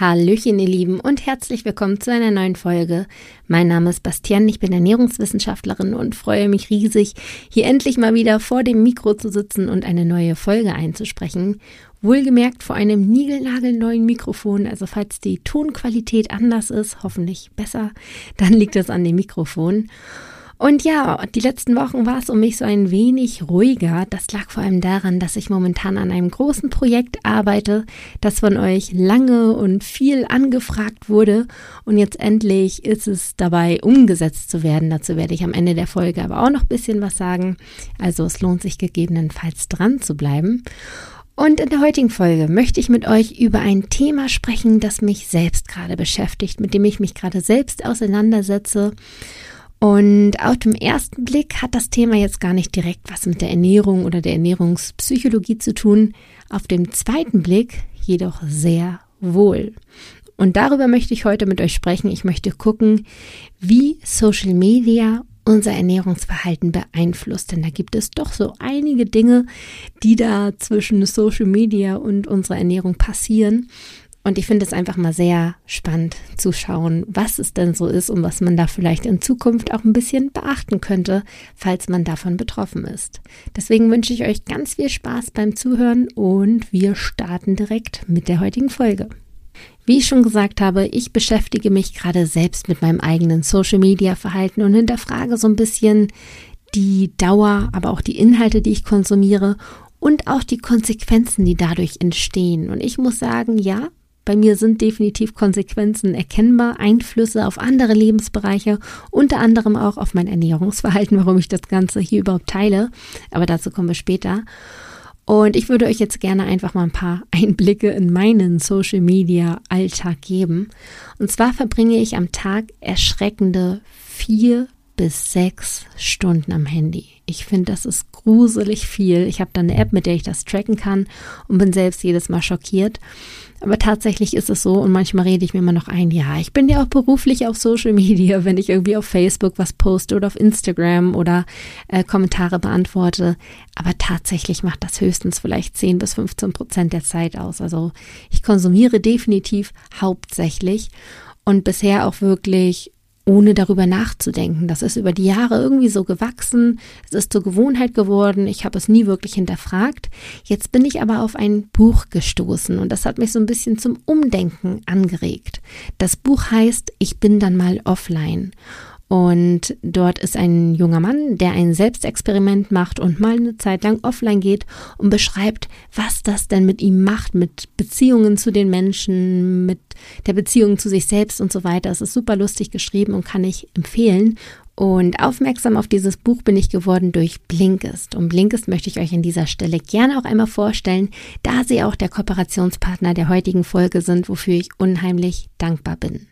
Hallöchen, ihr Lieben, und herzlich willkommen zu einer neuen Folge. Mein Name ist Bastian, ich bin Ernährungswissenschaftlerin und freue mich riesig, hier endlich mal wieder vor dem Mikro zu sitzen und eine neue Folge einzusprechen. Wohlgemerkt vor einem niegelnagelneuen Mikrofon, also falls die Tonqualität anders ist, hoffentlich besser, dann liegt es an dem Mikrofon. Und ja, die letzten Wochen war es um mich so ein wenig ruhiger. Das lag vor allem daran, dass ich momentan an einem großen Projekt arbeite, das von euch lange und viel angefragt wurde. Und jetzt endlich ist es dabei, umgesetzt zu werden. Dazu werde ich am Ende der Folge aber auch noch ein bisschen was sagen. Also es lohnt sich gegebenenfalls dran zu bleiben. Und in der heutigen Folge möchte ich mit euch über ein Thema sprechen, das mich selbst gerade beschäftigt, mit dem ich mich gerade selbst auseinandersetze. Und auf dem ersten Blick hat das Thema jetzt gar nicht direkt was mit der Ernährung oder der Ernährungspsychologie zu tun. Auf dem zweiten Blick jedoch sehr wohl. Und darüber möchte ich heute mit euch sprechen. Ich möchte gucken, wie Social Media unser Ernährungsverhalten beeinflusst. Denn da gibt es doch so einige Dinge, die da zwischen Social Media und unserer Ernährung passieren. Und ich finde es einfach mal sehr spannend zu schauen, was es denn so ist und was man da vielleicht in Zukunft auch ein bisschen beachten könnte, falls man davon betroffen ist. Deswegen wünsche ich euch ganz viel Spaß beim Zuhören und wir starten direkt mit der heutigen Folge. Wie ich schon gesagt habe, ich beschäftige mich gerade selbst mit meinem eigenen Social-Media-Verhalten und hinterfrage so ein bisschen die Dauer, aber auch die Inhalte, die ich konsumiere und auch die Konsequenzen, die dadurch entstehen. Und ich muss sagen, ja, bei mir sind definitiv Konsequenzen erkennbar, Einflüsse auf andere Lebensbereiche, unter anderem auch auf mein Ernährungsverhalten, warum ich das Ganze hier überhaupt teile. Aber dazu kommen wir später. Und ich würde euch jetzt gerne einfach mal ein paar Einblicke in meinen Social Media Alltag geben. Und zwar verbringe ich am Tag erschreckende vier bis sechs Stunden am Handy. Ich finde, das ist gruselig viel. Ich habe da eine App, mit der ich das tracken kann und bin selbst jedes Mal schockiert. Aber tatsächlich ist es so und manchmal rede ich mir immer noch ein, ja, ich bin ja auch beruflich auf Social Media, wenn ich irgendwie auf Facebook was poste oder auf Instagram oder äh, Kommentare beantworte. Aber tatsächlich macht das höchstens vielleicht 10 bis 15 Prozent der Zeit aus. Also ich konsumiere definitiv hauptsächlich und bisher auch wirklich ohne darüber nachzudenken. Das ist über die Jahre irgendwie so gewachsen, es ist zur Gewohnheit geworden, ich habe es nie wirklich hinterfragt. Jetzt bin ich aber auf ein Buch gestoßen und das hat mich so ein bisschen zum Umdenken angeregt. Das Buch heißt Ich bin dann mal offline und dort ist ein junger Mann, der ein Selbstexperiment macht und mal eine Zeit lang offline geht und beschreibt, was das denn mit ihm macht, mit Beziehungen zu den Menschen, mit der Beziehung zu sich selbst und so weiter. Es ist super lustig geschrieben und kann ich empfehlen. Und aufmerksam auf dieses Buch bin ich geworden durch Blinkist. Und Blinkist möchte ich euch an dieser Stelle gerne auch einmal vorstellen, da sie auch der Kooperationspartner der heutigen Folge sind, wofür ich unheimlich dankbar bin.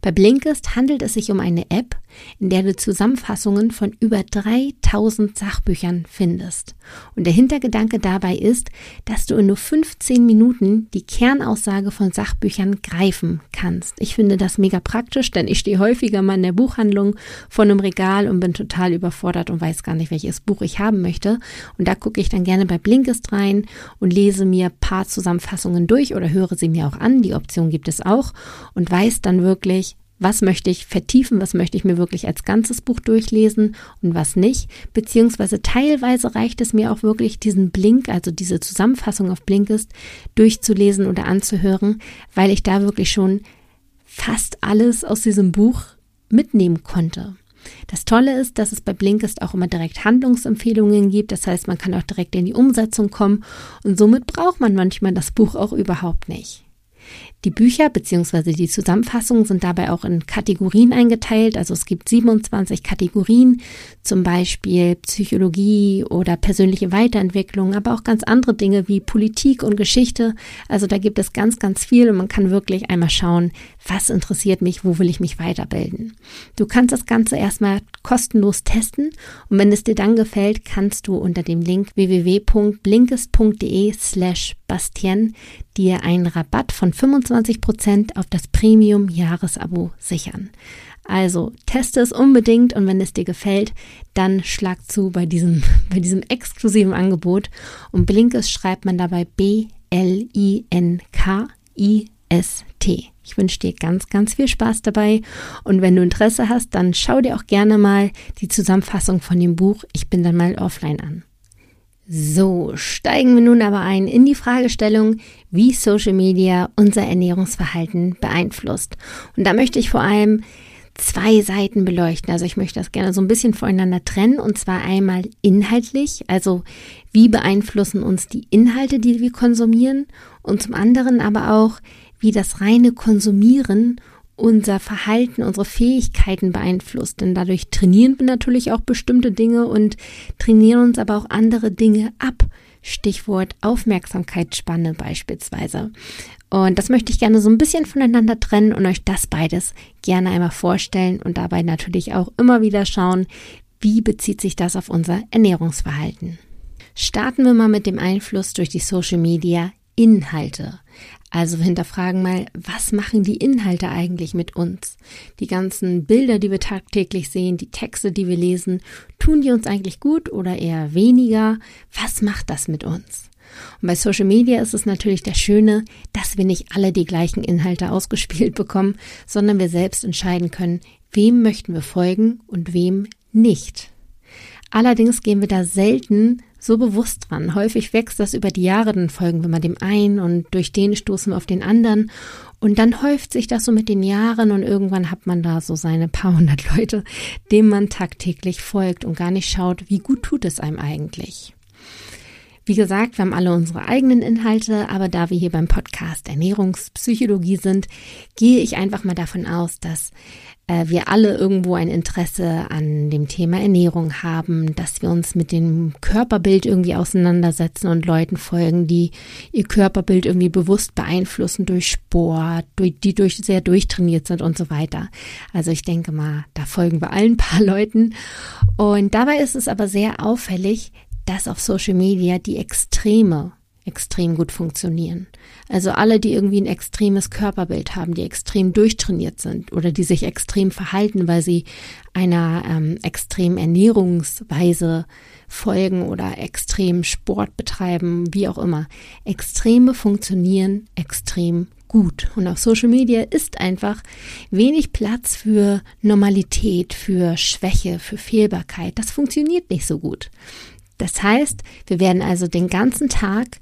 Bei Blinkist handelt es sich um eine App, in der du Zusammenfassungen von über 3000 Sachbüchern findest. Und der Hintergedanke dabei ist, dass du in nur 15 Minuten die Kernaussage von Sachbüchern greifen kannst. Ich finde das mega praktisch, denn ich stehe häufiger mal in der Buchhandlung vor einem Regal und bin total überfordert und weiß gar nicht, welches Buch ich haben möchte. Und da gucke ich dann gerne bei Blinkist rein und lese mir paar Zusammenfassungen durch oder höre sie mir auch an. Die Option gibt es auch und weiß dann wirklich, was möchte ich vertiefen, was möchte ich mir wirklich als ganzes Buch durchlesen und was nicht. Beziehungsweise teilweise reicht es mir auch wirklich, diesen Blink, also diese Zusammenfassung auf Blinkist, durchzulesen oder anzuhören, weil ich da wirklich schon fast alles aus diesem Buch mitnehmen konnte. Das Tolle ist, dass es bei Blinkist auch immer direkt Handlungsempfehlungen gibt. Das heißt, man kann auch direkt in die Umsetzung kommen und somit braucht man manchmal das Buch auch überhaupt nicht. Die Bücher bzw. die Zusammenfassungen sind dabei auch in Kategorien eingeteilt. Also es gibt 27 Kategorien, zum Beispiel Psychologie oder persönliche Weiterentwicklung, aber auch ganz andere Dinge wie Politik und Geschichte. Also da gibt es ganz, ganz viel und man kann wirklich einmal schauen, was interessiert mich, wo will ich mich weiterbilden. Du kannst das Ganze erstmal kostenlos testen und wenn es dir dann gefällt, kannst du unter dem Link www.blinkist.de slash Bastien dir einen Rabatt von 25 Prozent auf das Premium-Jahresabo sichern. Also teste es unbedingt und wenn es dir gefällt, dann schlag zu bei diesem, bei diesem exklusiven Angebot. Und Blinkes schreibt man dabei B-L-I-N-K-I Ich wünsche dir ganz, ganz viel Spaß dabei und wenn du Interesse hast, dann schau dir auch gerne mal die Zusammenfassung von dem Buch Ich bin dann mal offline an. So, steigen wir nun aber ein in die Fragestellung, wie Social Media unser Ernährungsverhalten beeinflusst. Und da möchte ich vor allem zwei Seiten beleuchten. Also ich möchte das gerne so ein bisschen voneinander trennen und zwar einmal inhaltlich, also wie beeinflussen uns die Inhalte, die wir konsumieren und zum anderen aber auch, wie das reine Konsumieren unser Verhalten, unsere Fähigkeiten beeinflusst. Denn dadurch trainieren wir natürlich auch bestimmte Dinge und trainieren uns aber auch andere Dinge ab. Stichwort Aufmerksamkeitsspanne beispielsweise. Und das möchte ich gerne so ein bisschen voneinander trennen und euch das beides gerne einmal vorstellen und dabei natürlich auch immer wieder schauen, wie bezieht sich das auf unser Ernährungsverhalten. Starten wir mal mit dem Einfluss durch die Social Media Inhalte. Also hinterfragen mal, was machen die Inhalte eigentlich mit uns? Die ganzen Bilder, die wir tagtäglich sehen, die Texte, die wir lesen, tun die uns eigentlich gut oder eher weniger? Was macht das mit uns? Und bei Social Media ist es natürlich das Schöne, dass wir nicht alle die gleichen Inhalte ausgespielt bekommen, sondern wir selbst entscheiden können, wem möchten wir folgen und wem nicht. Allerdings gehen wir da selten so bewusst dran. Häufig wächst das über die Jahre, dann folgen wir mal dem einen und durch den stoßen wir auf den anderen. Und dann häuft sich das so mit den Jahren und irgendwann hat man da so seine paar hundert Leute, denen man tagtäglich folgt und gar nicht schaut, wie gut tut es einem eigentlich. Wie gesagt, wir haben alle unsere eigenen Inhalte, aber da wir hier beim Podcast Ernährungspsychologie sind, gehe ich einfach mal davon aus, dass wir alle irgendwo ein Interesse an dem Thema Ernährung haben, dass wir uns mit dem Körperbild irgendwie auseinandersetzen und Leuten folgen, die ihr Körperbild irgendwie bewusst beeinflussen durch Sport, durch, die durch sehr durchtrainiert sind und so weiter. Also ich denke mal, da folgen wir allen paar Leuten. Und dabei ist es aber sehr auffällig, dass auf Social Media die Extreme extrem gut funktionieren. Also alle, die irgendwie ein extremes Körperbild haben, die extrem durchtrainiert sind oder die sich extrem verhalten, weil sie einer ähm, extremen Ernährungsweise folgen oder extrem Sport betreiben, wie auch immer. Extreme funktionieren extrem gut. Und auf Social Media ist einfach wenig Platz für Normalität, für Schwäche, für Fehlbarkeit. Das funktioniert nicht so gut. Das heißt, wir werden also den ganzen Tag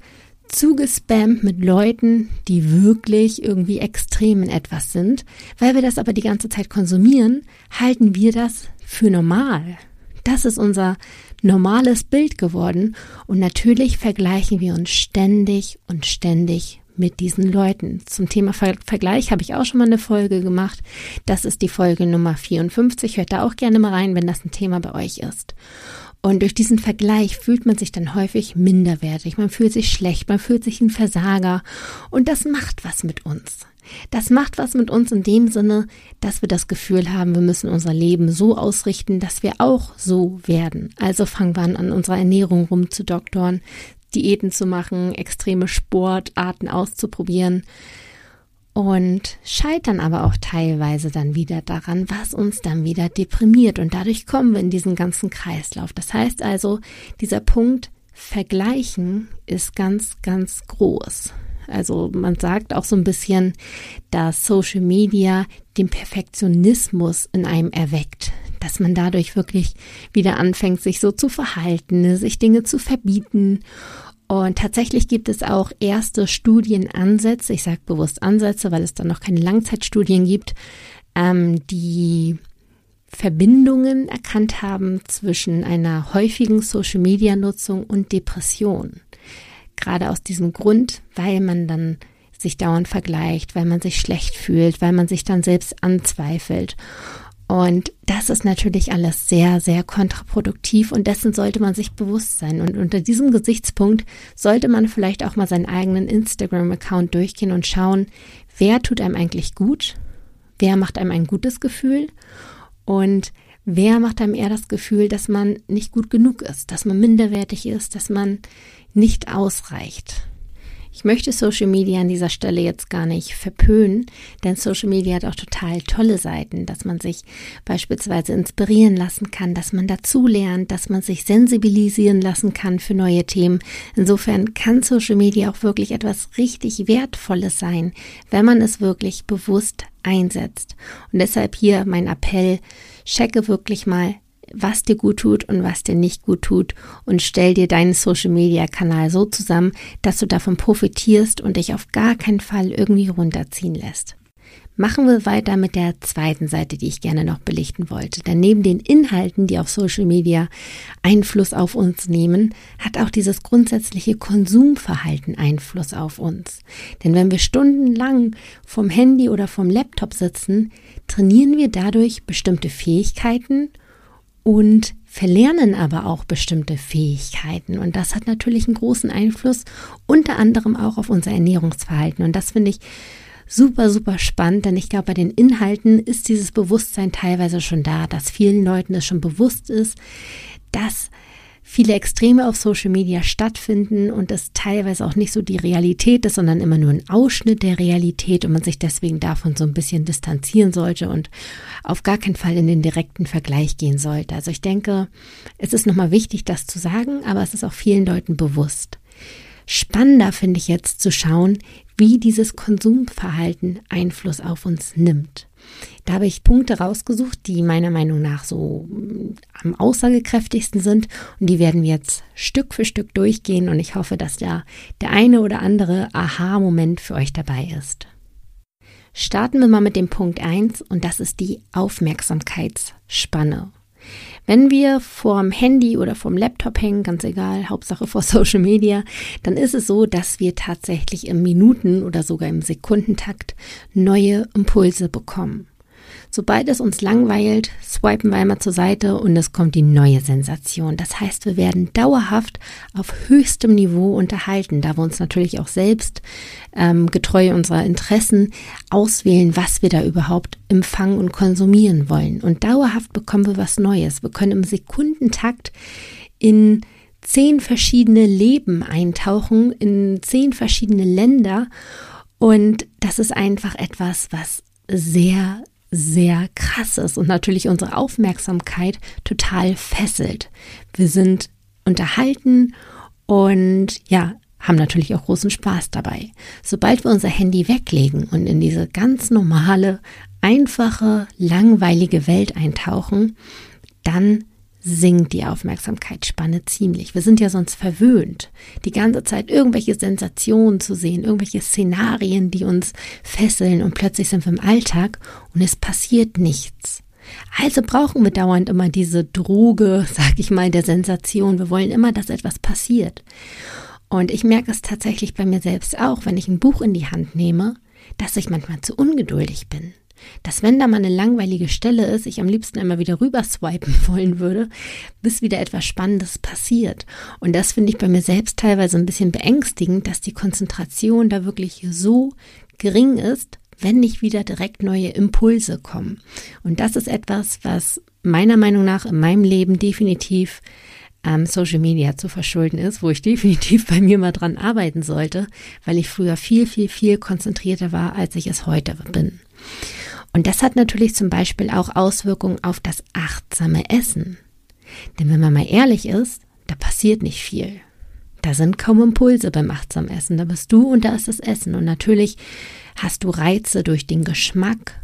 zugespammt mit Leuten, die wirklich irgendwie extrem in etwas sind. Weil wir das aber die ganze Zeit konsumieren, halten wir das für normal. Das ist unser normales Bild geworden und natürlich vergleichen wir uns ständig und ständig mit diesen Leuten. Zum Thema Ver Vergleich habe ich auch schon mal eine Folge gemacht. Das ist die Folge Nummer 54. Hört da auch gerne mal rein, wenn das ein Thema bei euch ist. Und durch diesen Vergleich fühlt man sich dann häufig minderwertig, man fühlt sich schlecht, man fühlt sich ein Versager und das macht was mit uns. Das macht was mit uns in dem Sinne, dass wir das Gefühl haben, wir müssen unser Leben so ausrichten, dass wir auch so werden. Also fangen wir an, an unserer Ernährung rumzudoktoren, Diäten zu machen, extreme Sportarten auszuprobieren und scheitern aber auch teilweise dann wieder daran, was uns dann wieder deprimiert und dadurch kommen wir in diesen ganzen Kreislauf. Das heißt also, dieser Punkt Vergleichen ist ganz, ganz groß. Also man sagt auch so ein bisschen, dass Social Media den Perfektionismus in einem erweckt, dass man dadurch wirklich wieder anfängt, sich so zu verhalten, sich Dinge zu verbieten und tatsächlich gibt es auch erste Studienansätze, ich sage bewusst Ansätze, weil es dann noch keine Langzeitstudien gibt, ähm, die Verbindungen erkannt haben zwischen einer häufigen Social-Media-Nutzung und Depression. Gerade aus diesem Grund, weil man dann sich dauernd vergleicht, weil man sich schlecht fühlt, weil man sich dann selbst anzweifelt. Und das ist natürlich alles sehr, sehr kontraproduktiv und dessen sollte man sich bewusst sein. Und unter diesem Gesichtspunkt sollte man vielleicht auch mal seinen eigenen Instagram-Account durchgehen und schauen, wer tut einem eigentlich gut, wer macht einem ein gutes Gefühl und wer macht einem eher das Gefühl, dass man nicht gut genug ist, dass man minderwertig ist, dass man nicht ausreicht. Ich möchte Social Media an dieser Stelle jetzt gar nicht verpönen, denn Social Media hat auch total tolle Seiten, dass man sich beispielsweise inspirieren lassen kann, dass man dazulernt, dass man sich sensibilisieren lassen kann für neue Themen. Insofern kann Social Media auch wirklich etwas richtig Wertvolles sein, wenn man es wirklich bewusst einsetzt. Und deshalb hier mein Appell, checke wirklich mal, was dir gut tut und was dir nicht gut tut und stell dir deinen Social Media Kanal so zusammen, dass du davon profitierst und dich auf gar keinen Fall irgendwie runterziehen lässt. Machen wir weiter mit der zweiten Seite, die ich gerne noch belichten wollte. Denn neben den Inhalten, die auf Social Media Einfluss auf uns nehmen, hat auch dieses grundsätzliche Konsumverhalten Einfluss auf uns. Denn wenn wir stundenlang vom Handy oder vom Laptop sitzen, trainieren wir dadurch bestimmte Fähigkeiten und verlernen aber auch bestimmte Fähigkeiten. Und das hat natürlich einen großen Einfluss, unter anderem auch auf unser Ernährungsverhalten. Und das finde ich super, super spannend, denn ich glaube, bei den Inhalten ist dieses Bewusstsein teilweise schon da, dass vielen Leuten es schon bewusst ist, dass viele Extreme auf Social Media stattfinden und es teilweise auch nicht so die Realität ist, sondern immer nur ein Ausschnitt der Realität und man sich deswegen davon so ein bisschen distanzieren sollte und auf gar keinen Fall in den direkten Vergleich gehen sollte. Also ich denke, es ist nochmal wichtig, das zu sagen, aber es ist auch vielen Leuten bewusst. Spannender finde ich jetzt zu schauen, wie dieses Konsumverhalten Einfluss auf uns nimmt. Da habe ich Punkte rausgesucht, die meiner Meinung nach so mm, am aussagekräftigsten sind und die werden wir jetzt Stück für Stück durchgehen und ich hoffe, dass da der eine oder andere Aha-Moment für euch dabei ist. Starten wir mal mit dem Punkt 1 und das ist die Aufmerksamkeitsspanne. Wenn wir vorm Handy oder vorm Laptop hängen, ganz egal, Hauptsache vor Social Media, dann ist es so, dass wir tatsächlich im Minuten- oder sogar im Sekundentakt neue Impulse bekommen. Sobald es uns langweilt, swipen wir einmal zur Seite und es kommt die neue Sensation. Das heißt, wir werden dauerhaft auf höchstem Niveau unterhalten, da wir uns natürlich auch selbst ähm, getreu unserer Interessen auswählen, was wir da überhaupt empfangen und konsumieren wollen. Und dauerhaft bekommen wir was Neues. Wir können im Sekundentakt in zehn verschiedene Leben eintauchen, in zehn verschiedene Länder. Und das ist einfach etwas, was sehr sehr krasses und natürlich unsere Aufmerksamkeit total fesselt. Wir sind unterhalten und ja, haben natürlich auch großen Spaß dabei. Sobald wir unser Handy weglegen und in diese ganz normale, einfache, langweilige Welt eintauchen, dann sinkt die Aufmerksamkeitsspanne ziemlich. Wir sind ja sonst verwöhnt, die ganze Zeit irgendwelche Sensationen zu sehen, irgendwelche Szenarien, die uns fesseln und plötzlich sind wir im Alltag und es passiert nichts. Also brauchen wir dauernd immer diese Droge, sag ich mal, der Sensation. Wir wollen immer, dass etwas passiert. Und ich merke es tatsächlich bei mir selbst auch, wenn ich ein Buch in die Hand nehme, dass ich manchmal zu ungeduldig bin dass wenn da mal eine langweilige Stelle ist, ich am liebsten einmal wieder rüber swipen wollen würde, bis wieder etwas Spannendes passiert. Und das finde ich bei mir selbst teilweise ein bisschen beängstigend, dass die Konzentration da wirklich so gering ist, wenn nicht wieder direkt neue Impulse kommen. Und das ist etwas, was meiner Meinung nach in meinem Leben definitiv ähm, Social Media zu verschulden ist, wo ich definitiv bei mir mal dran arbeiten sollte, weil ich früher viel, viel, viel konzentrierter war, als ich es heute bin. Und das hat natürlich zum Beispiel auch Auswirkungen auf das achtsame Essen. Denn wenn man mal ehrlich ist, da passiert nicht viel. Da sind kaum Impulse beim achtsamen Essen. Da bist du und da ist das Essen. Und natürlich hast du Reize durch den Geschmack,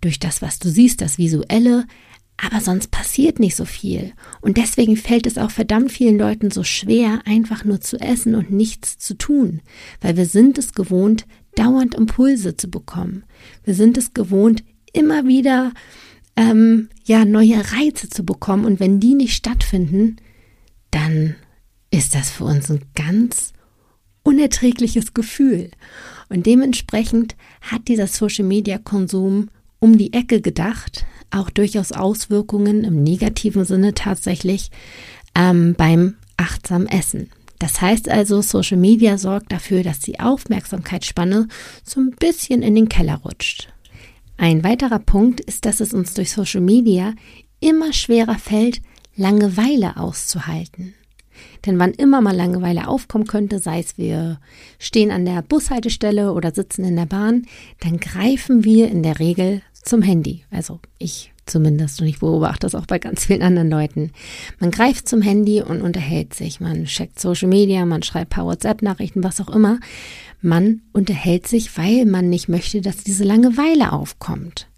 durch das, was du siehst, das Visuelle, aber sonst passiert nicht so viel. Und deswegen fällt es auch verdammt vielen Leuten so schwer, einfach nur zu essen und nichts zu tun, weil wir sind es gewohnt, dauernd Impulse zu bekommen. Wir sind es gewohnt, immer wieder ähm, ja neue Reize zu bekommen und wenn die nicht stattfinden, dann ist das für uns ein ganz unerträgliches Gefühl. Und dementsprechend hat dieser Social Media Konsum um die Ecke gedacht, auch durchaus Auswirkungen im negativen Sinne tatsächlich ähm, beim achtsamen Essen. Das heißt also, Social Media sorgt dafür, dass die Aufmerksamkeitsspanne so ein bisschen in den Keller rutscht. Ein weiterer Punkt ist, dass es uns durch Social Media immer schwerer fällt, Langeweile auszuhalten. Denn wann immer mal Langeweile aufkommen könnte, sei es wir stehen an der Bushaltestelle oder sitzen in der Bahn, dann greifen wir in der Regel zum Handy. Also ich zumindest und ich beobachte das auch bei ganz vielen anderen Leuten. Man greift zum Handy und unterhält sich. Man checkt Social Media, man schreibt paar WhatsApp-Nachrichten, was auch immer. Man unterhält sich, weil man nicht möchte, dass diese Langeweile aufkommt.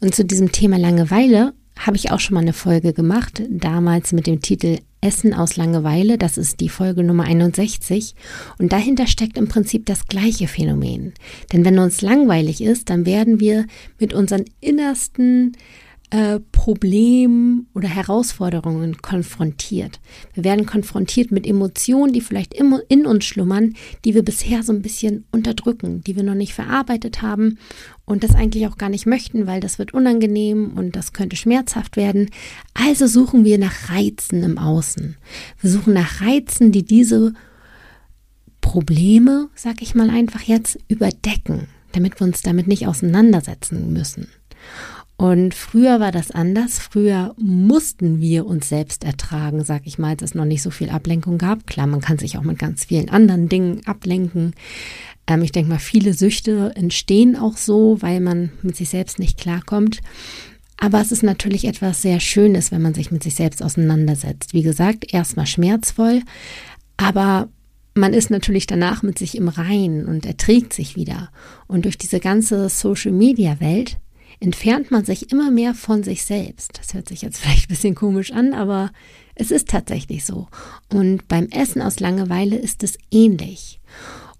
Und zu diesem Thema Langeweile habe ich auch schon mal eine Folge gemacht, damals mit dem Titel Essen aus Langeweile, das ist die Folge Nummer 61. Und dahinter steckt im Prinzip das gleiche Phänomen. Denn wenn uns langweilig ist, dann werden wir mit unseren innersten äh, Problemen oder Herausforderungen konfrontiert. Wir werden konfrontiert mit Emotionen, die vielleicht in uns schlummern, die wir bisher so ein bisschen unterdrücken, die wir noch nicht verarbeitet haben und das eigentlich auch gar nicht möchten, weil das wird unangenehm und das könnte schmerzhaft werden. Also suchen wir nach Reizen im Außen. Wir suchen nach Reizen, die diese Probleme, sag ich mal einfach jetzt, überdecken, damit wir uns damit nicht auseinandersetzen müssen. Und früher war das anders. Früher mussten wir uns selbst ertragen, sag ich mal, als es noch nicht so viel Ablenkung gab. Klar, man kann sich auch mit ganz vielen anderen Dingen ablenken. Ähm, ich denke mal, viele Süchte entstehen auch so, weil man mit sich selbst nicht klarkommt. Aber es ist natürlich etwas sehr Schönes, wenn man sich mit sich selbst auseinandersetzt. Wie gesagt, erstmal schmerzvoll, aber man ist natürlich danach mit sich im Reinen und erträgt sich wieder. Und durch diese ganze Social-Media-Welt entfernt man sich immer mehr von sich selbst. Das hört sich jetzt vielleicht ein bisschen komisch an, aber es ist tatsächlich so. Und beim Essen aus Langeweile ist es ähnlich.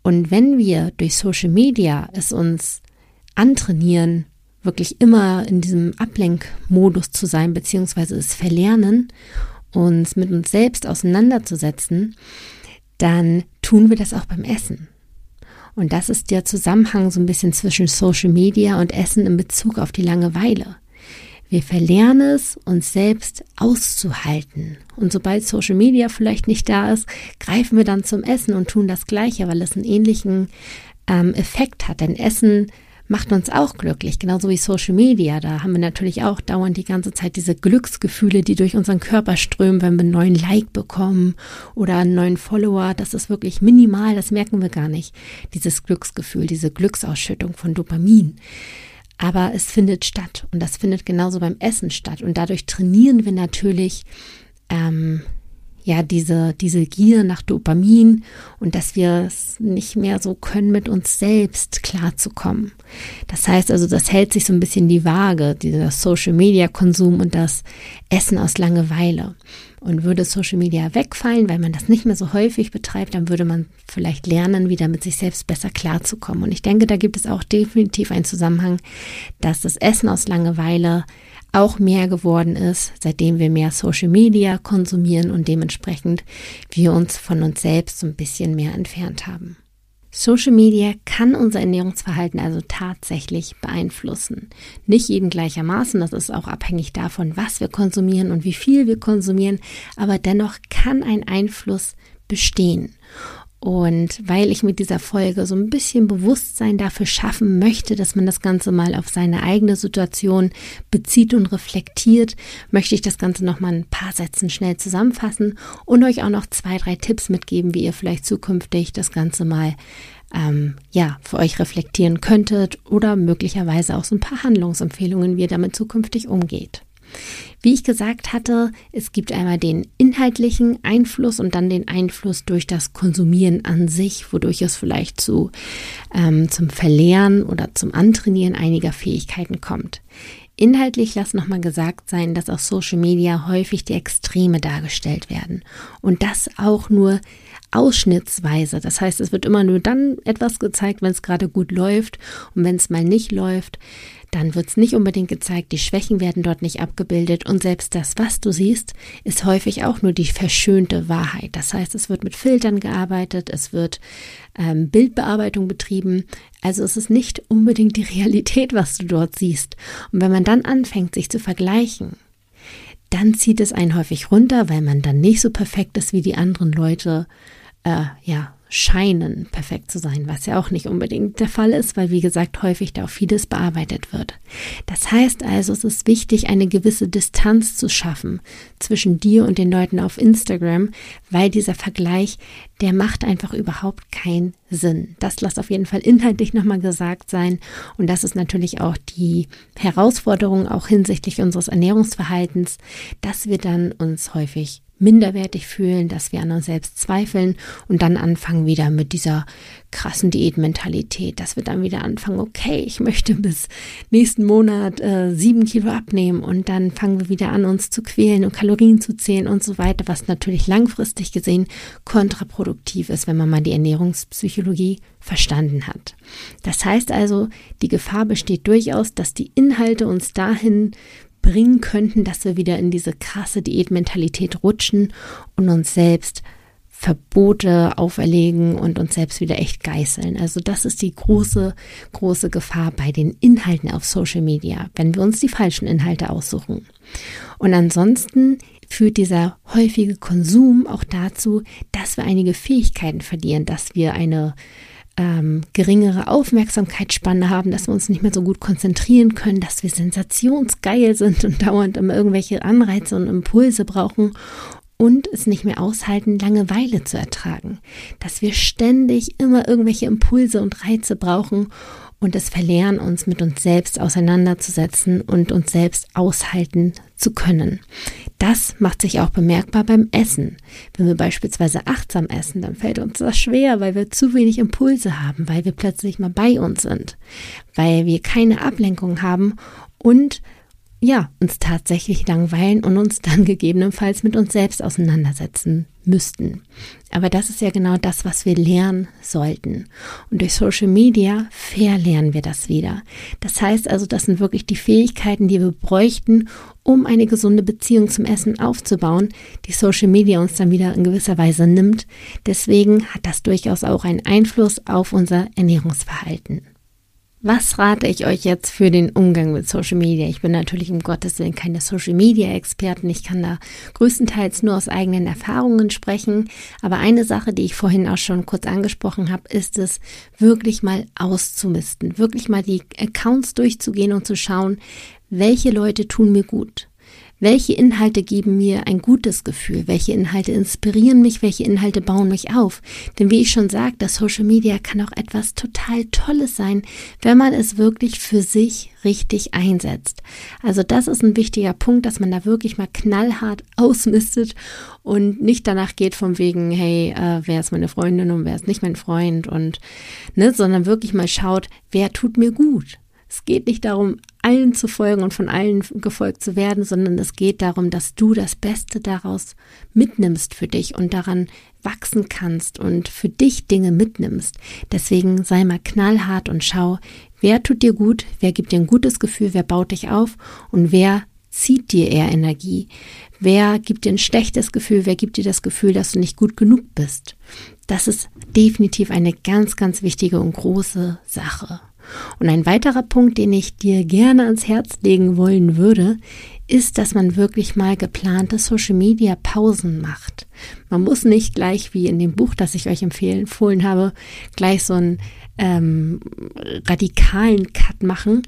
Und wenn wir durch Social Media es uns antrainieren, wirklich immer in diesem Ablenkmodus zu sein, beziehungsweise es verlernen, uns mit uns selbst auseinanderzusetzen, dann tun wir das auch beim Essen. Und das ist der Zusammenhang so ein bisschen zwischen Social Media und Essen in Bezug auf die Langeweile. Wir verlernen es, uns selbst auszuhalten. Und sobald Social Media vielleicht nicht da ist, greifen wir dann zum Essen und tun das Gleiche, weil es einen ähnlichen ähm, Effekt hat. Denn Essen macht uns auch glücklich, genauso wie Social Media. Da haben wir natürlich auch dauernd die ganze Zeit diese Glücksgefühle, die durch unseren Körper strömen, wenn wir einen neuen Like bekommen oder einen neuen Follower. Das ist wirklich minimal, das merken wir gar nicht. Dieses Glücksgefühl, diese Glücksausschüttung von Dopamin. Aber es findet statt und das findet genauso beim Essen statt. Und dadurch trainieren wir natürlich ähm, ja diese, diese Gier nach Dopamin und dass wir es nicht mehr so können, mit uns selbst klarzukommen. Das heißt also, das hält sich so ein bisschen die Waage, dieser Social Media Konsum und das Essen aus Langeweile. Und würde Social Media wegfallen, weil man das nicht mehr so häufig betreibt, dann würde man vielleicht lernen, wieder mit sich selbst besser klarzukommen. Und ich denke, da gibt es auch definitiv einen Zusammenhang, dass das Essen aus Langeweile auch mehr geworden ist, seitdem wir mehr Social Media konsumieren und dementsprechend wir uns von uns selbst so ein bisschen mehr entfernt haben. Social Media kann unser Ernährungsverhalten also tatsächlich beeinflussen. Nicht jeden gleichermaßen, das ist auch abhängig davon, was wir konsumieren und wie viel wir konsumieren, aber dennoch kann ein Einfluss bestehen. Und weil ich mit dieser Folge so ein bisschen Bewusstsein dafür schaffen möchte, dass man das Ganze mal auf seine eigene Situation bezieht und reflektiert, möchte ich das Ganze noch mal ein paar Sätzen schnell zusammenfassen und euch auch noch zwei, drei Tipps mitgeben, wie ihr vielleicht zukünftig das Ganze mal ähm, ja, für euch reflektieren könntet oder möglicherweise auch so ein paar Handlungsempfehlungen, wie ihr damit zukünftig umgeht. Wie ich gesagt hatte, es gibt einmal den inhaltlichen Einfluss und dann den Einfluss durch das Konsumieren an sich, wodurch es vielleicht zu, ähm, zum Verlernen oder zum Antrainieren einiger Fähigkeiten kommt. Inhaltlich lass nochmal gesagt sein, dass auf Social Media häufig die Extreme dargestellt werden und das auch nur ausschnittsweise. Das heißt, es wird immer nur dann etwas gezeigt, wenn es gerade gut läuft und wenn es mal nicht läuft, dann wird es nicht unbedingt gezeigt, die Schwächen werden dort nicht abgebildet und selbst das, was du siehst, ist häufig auch nur die verschönte Wahrheit. Das heißt, es wird mit Filtern gearbeitet, es wird ähm, Bildbearbeitung betrieben, also es ist nicht unbedingt die Realität, was du dort siehst. Und wenn man dann anfängt, sich zu vergleichen, dann zieht es einen häufig runter, weil man dann nicht so perfekt ist wie die anderen Leute äh, ja, scheinen, perfekt zu sein, was ja auch nicht unbedingt der Fall ist, weil wie gesagt häufig da auch vieles bearbeitet wird. Das heißt also, es ist wichtig, eine gewisse Distanz zu schaffen zwischen dir und den Leuten auf Instagram, weil dieser Vergleich, der macht einfach überhaupt keinen Sinn. Das lasst auf jeden Fall inhaltlich nochmal gesagt sein und das ist natürlich auch die Herausforderung auch hinsichtlich unseres Ernährungsverhaltens, dass wir dann uns häufig minderwertig fühlen, dass wir an uns selbst zweifeln und dann anfangen wieder mit dieser krassen Diätmentalität, dass wir dann wieder anfangen, okay, ich möchte bis nächsten Monat äh, sieben Kilo abnehmen und dann fangen wir wieder an, uns zu quälen und Kalorien zu zählen und so weiter, was natürlich langfristig gesehen kontraproduktiv ist, wenn man mal die Ernährungspsychologie verstanden hat. Das heißt also, die Gefahr besteht durchaus, dass die Inhalte uns dahin bringen könnten, dass wir wieder in diese krasse Diätmentalität rutschen und uns selbst Verbote auferlegen und uns selbst wieder echt geißeln. Also das ist die große, große Gefahr bei den Inhalten auf Social Media, wenn wir uns die falschen Inhalte aussuchen. Und ansonsten führt dieser häufige Konsum auch dazu, dass wir einige Fähigkeiten verlieren, dass wir eine ähm, geringere Aufmerksamkeitsspanne haben, dass wir uns nicht mehr so gut konzentrieren können, dass wir sensationsgeil sind und dauernd immer irgendwelche Anreize und Impulse brauchen und es nicht mehr aushalten, Langeweile zu ertragen, dass wir ständig immer irgendwelche Impulse und Reize brauchen und es verlernen, uns mit uns selbst auseinanderzusetzen und uns selbst aushalten zu können. Das macht sich auch bemerkbar beim Essen. Wenn wir beispielsweise achtsam essen, dann fällt uns das schwer, weil wir zu wenig Impulse haben, weil wir plötzlich mal bei uns sind, weil wir keine Ablenkung haben und ja, uns tatsächlich langweilen und uns dann gegebenenfalls mit uns selbst auseinandersetzen müssten. Aber das ist ja genau das, was wir lernen sollten. Und durch Social Media verlernen wir das wieder. Das heißt also, das sind wirklich die Fähigkeiten, die wir bräuchten, um eine gesunde Beziehung zum Essen aufzubauen, die Social Media uns dann wieder in gewisser Weise nimmt. Deswegen hat das durchaus auch einen Einfluss auf unser Ernährungsverhalten. Was rate ich euch jetzt für den Umgang mit Social Media? Ich bin natürlich um Gottes Willen keine Social Media Expertin. Ich kann da größtenteils nur aus eigenen Erfahrungen sprechen. Aber eine Sache, die ich vorhin auch schon kurz angesprochen habe, ist es, wirklich mal auszumisten, wirklich mal die Accounts durchzugehen und zu schauen, welche Leute tun mir gut. Welche Inhalte geben mir ein gutes Gefühl? Welche Inhalte inspirieren mich? Welche Inhalte bauen mich auf? Denn wie ich schon sagte, Social Media kann auch etwas total Tolles sein, wenn man es wirklich für sich richtig einsetzt. Also das ist ein wichtiger Punkt, dass man da wirklich mal knallhart ausmistet und nicht danach geht von wegen, hey, äh, wer ist meine Freundin und wer ist nicht mein Freund und ne, sondern wirklich mal schaut, wer tut mir gut. Es geht nicht darum, allen zu folgen und von allen gefolgt zu werden, sondern es geht darum, dass du das Beste daraus mitnimmst für dich und daran wachsen kannst und für dich Dinge mitnimmst. Deswegen sei mal knallhart und schau, wer tut dir gut, wer gibt dir ein gutes Gefühl, wer baut dich auf und wer zieht dir eher Energie? Wer gibt dir ein schlechtes Gefühl? Wer gibt dir das Gefühl, dass du nicht gut genug bist? Das ist definitiv eine ganz, ganz wichtige und große Sache. Und ein weiterer Punkt, den ich dir gerne ans Herz legen wollen würde, ist, dass man wirklich mal geplante Social Media Pausen macht. Man muss nicht gleich wie in dem Buch, das ich euch empfohlen habe, gleich so einen ähm, radikalen Cut machen,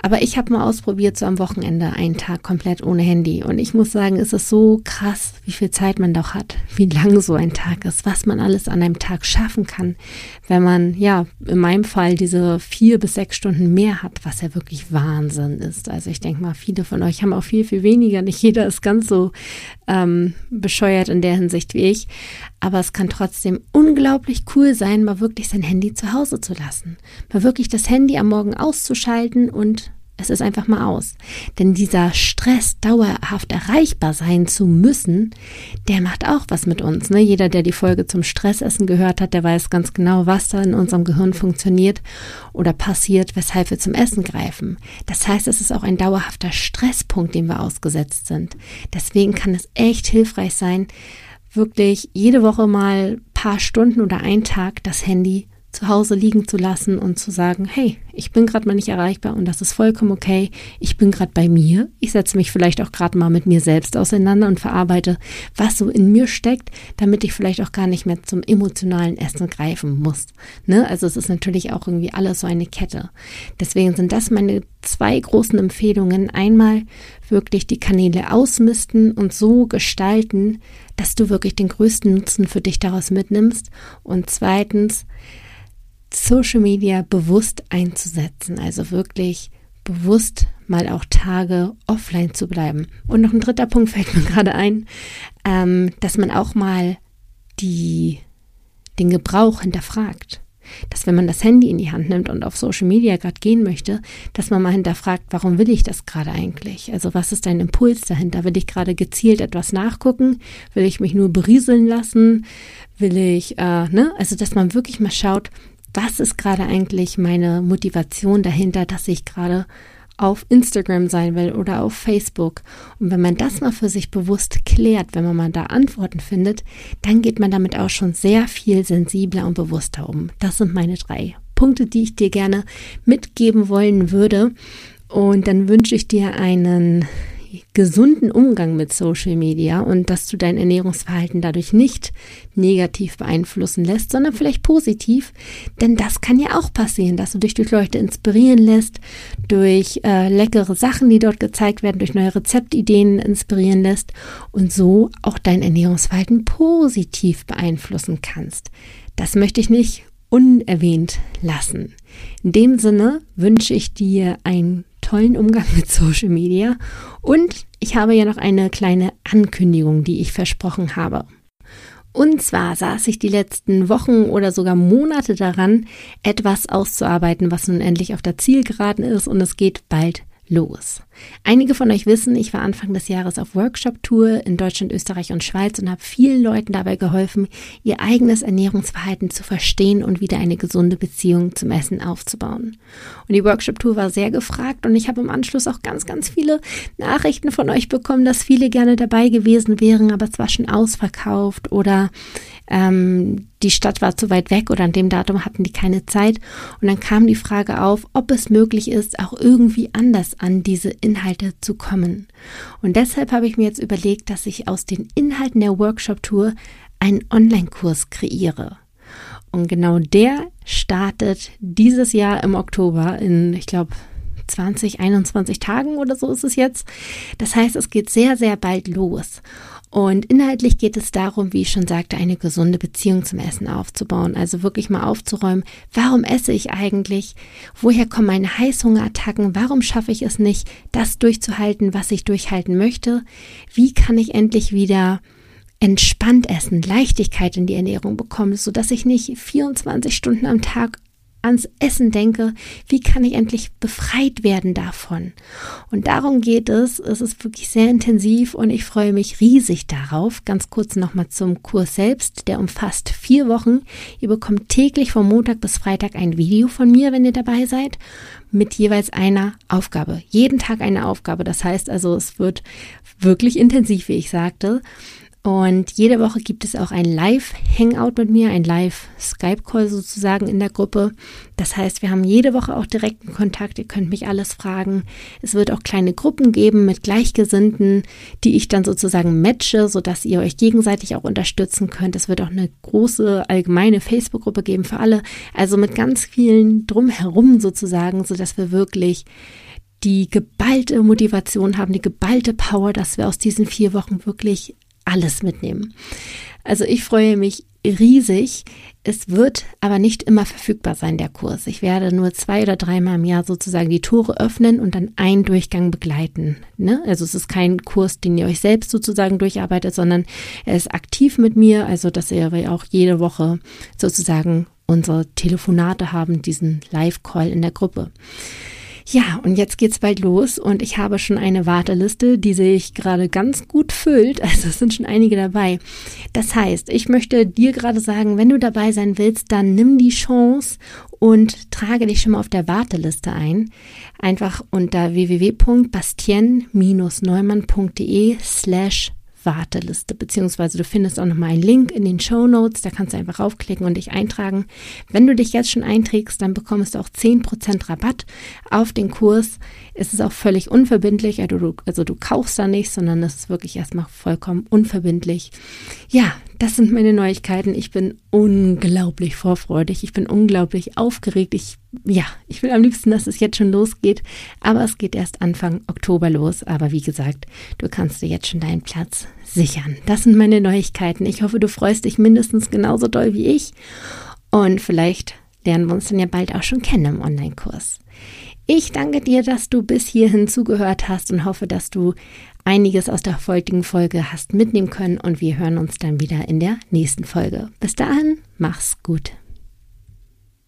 aber ich habe mal ausprobiert, so am Wochenende einen Tag komplett ohne Handy. Und ich muss sagen, es ist so krass, wie viel Zeit man doch hat, wie lang so ein Tag ist, was man alles an einem Tag schaffen kann, wenn man, ja, in meinem Fall diese vier bis sechs Stunden mehr hat, was ja wirklich Wahnsinn ist. Also ich denke mal, viele von euch haben auch viel, viel weniger. Nicht jeder ist ganz so ähm, bescheuert in der Hinsicht wie ich. Aber es kann trotzdem unglaublich cool sein, mal wirklich sein Handy zu Hause zu lassen. Mal wirklich das Handy am Morgen auszuschalten und es ist einfach mal aus. Denn dieser Stress, dauerhaft erreichbar sein zu müssen, der macht auch was mit uns. Ne? Jeder, der die Folge zum Stressessen gehört hat, der weiß ganz genau, was da in unserem Gehirn funktioniert oder passiert, weshalb wir zum Essen greifen. Das heißt, es ist auch ein dauerhafter Stresspunkt, dem wir ausgesetzt sind. Deswegen kann es echt hilfreich sein, wirklich jede Woche mal paar Stunden oder einen Tag das Handy zu Hause liegen zu lassen und zu sagen, hey, ich bin gerade mal nicht erreichbar und das ist vollkommen okay. Ich bin gerade bei mir. Ich setze mich vielleicht auch gerade mal mit mir selbst auseinander und verarbeite, was so in mir steckt, damit ich vielleicht auch gar nicht mehr zum emotionalen Essen greifen muss. Ne? Also es ist natürlich auch irgendwie alles so eine Kette. Deswegen sind das meine zwei großen Empfehlungen. Einmal wirklich die Kanäle ausmisten und so gestalten, dass du wirklich den größten Nutzen für dich daraus mitnimmst. Und zweitens, Social Media bewusst einzusetzen, also wirklich bewusst mal auch Tage offline zu bleiben. Und noch ein dritter Punkt fällt mir gerade ein, ähm, dass man auch mal die, den Gebrauch hinterfragt. Dass wenn man das Handy in die Hand nimmt und auf Social Media gerade gehen möchte, dass man mal hinterfragt, warum will ich das gerade eigentlich? Also was ist dein Impuls dahinter? Will ich gerade gezielt etwas nachgucken? Will ich mich nur berieseln lassen? Will ich, äh, ne? Also dass man wirklich mal schaut, was ist gerade eigentlich meine Motivation dahinter, dass ich gerade auf Instagram sein will oder auf Facebook. Und wenn man das mal für sich bewusst klärt, wenn man mal da Antworten findet, dann geht man damit auch schon sehr viel sensibler und bewusster um. Das sind meine drei Punkte, die ich dir gerne mitgeben wollen würde. Und dann wünsche ich dir einen gesunden Umgang mit Social Media und dass du dein Ernährungsverhalten dadurch nicht negativ beeinflussen lässt, sondern vielleicht positiv. Denn das kann ja auch passieren, dass du dich durch Leute inspirieren lässt, durch äh, leckere Sachen, die dort gezeigt werden, durch neue Rezeptideen inspirieren lässt und so auch dein Ernährungsverhalten positiv beeinflussen kannst. Das möchte ich nicht unerwähnt lassen. In dem Sinne wünsche ich dir ein tollen Umgang mit Social Media und ich habe ja noch eine kleine Ankündigung, die ich versprochen habe. Und zwar saß ich die letzten Wochen oder sogar Monate daran, etwas auszuarbeiten, was nun endlich auf der Zielgeraden ist und es geht bald los. Einige von euch wissen, ich war Anfang des Jahres auf Workshop-Tour in Deutschland, Österreich und Schweiz und habe vielen Leuten dabei geholfen, ihr eigenes Ernährungsverhalten zu verstehen und wieder eine gesunde Beziehung zum Essen aufzubauen. Und die Workshop-Tour war sehr gefragt und ich habe im Anschluss auch ganz, ganz viele Nachrichten von euch bekommen, dass viele gerne dabei gewesen wären, aber es war schon ausverkauft oder ähm, die Stadt war zu weit weg oder an dem Datum hatten die keine Zeit. Und dann kam die Frage auf, ob es möglich ist, auch irgendwie anders an diese Inhalte zu kommen. Und deshalb habe ich mir jetzt überlegt, dass ich aus den Inhalten der Workshop-Tour einen Online-Kurs kreiere. Und genau der startet dieses Jahr im Oktober in, ich glaube, 20, 21 Tagen oder so ist es jetzt. Das heißt, es geht sehr, sehr bald los. Und inhaltlich geht es darum, wie ich schon sagte, eine gesunde Beziehung zum Essen aufzubauen. Also wirklich mal aufzuräumen, warum esse ich eigentlich? Woher kommen meine Heißhungerattacken? Warum schaffe ich es nicht, das durchzuhalten, was ich durchhalten möchte? Wie kann ich endlich wieder entspannt essen, Leichtigkeit in die Ernährung bekommen, so dass ich nicht 24 Stunden am Tag ans Essen denke, wie kann ich endlich befreit werden davon? Und darum geht es. Es ist wirklich sehr intensiv und ich freue mich riesig darauf. Ganz kurz nochmal zum Kurs selbst. Der umfasst vier Wochen. Ihr bekommt täglich von Montag bis Freitag ein Video von mir, wenn ihr dabei seid, mit jeweils einer Aufgabe. Jeden Tag eine Aufgabe. Das heißt also, es wird wirklich intensiv, wie ich sagte. Und jede Woche gibt es auch ein Live-Hangout mit mir, ein Live-Skype-Call sozusagen in der Gruppe. Das heißt, wir haben jede Woche auch direkten Kontakt. Ihr könnt mich alles fragen. Es wird auch kleine Gruppen geben mit Gleichgesinnten, die ich dann sozusagen matche, sodass ihr euch gegenseitig auch unterstützen könnt. Es wird auch eine große allgemeine Facebook-Gruppe geben für alle. Also mit ganz vielen drumherum sozusagen, sodass wir wirklich die geballte Motivation haben, die geballte Power, dass wir aus diesen vier Wochen wirklich alles mitnehmen. Also ich freue mich riesig. Es wird aber nicht immer verfügbar sein, der Kurs. Ich werde nur zwei oder dreimal im Jahr sozusagen die Tore öffnen und dann einen Durchgang begleiten. Ne? Also es ist kein Kurs, den ihr euch selbst sozusagen durcharbeitet, sondern er ist aktiv mit mir, also dass ihr auch jede Woche sozusagen unsere Telefonate haben, diesen Live-Call in der Gruppe. Ja, und jetzt geht's bald los und ich habe schon eine Warteliste, die sich gerade ganz gut füllt. Also es sind schon einige dabei. Das heißt, ich möchte dir gerade sagen, wenn du dabei sein willst, dann nimm die Chance und trage dich schon mal auf der Warteliste ein. Einfach unter www.bastien-neumann.de slash Warteliste, beziehungsweise du findest auch nochmal einen Link in den Show Notes, da kannst du einfach raufklicken und dich eintragen. Wenn du dich jetzt schon einträgst, dann bekommst du auch 10% Rabatt auf den Kurs. Es ist auch völlig unverbindlich, also du, also du kaufst da nichts, sondern es ist wirklich erstmal vollkommen unverbindlich. Ja, das sind meine Neuigkeiten. Ich bin unglaublich vorfreudig. Ich bin unglaublich aufgeregt. Ich, ja, ich will am liebsten, dass es jetzt schon losgeht. Aber es geht erst Anfang Oktober los. Aber wie gesagt, du kannst dir jetzt schon deinen Platz sichern. Das sind meine Neuigkeiten. Ich hoffe, du freust dich mindestens genauso doll wie ich. Und vielleicht lernen wir uns dann ja bald auch schon kennen im Online-Kurs. Ich danke dir, dass du bis hierhin zugehört hast und hoffe, dass du einiges aus der heutigen Folge hast mitnehmen können und wir hören uns dann wieder in der nächsten Folge. Bis dahin, mach's gut.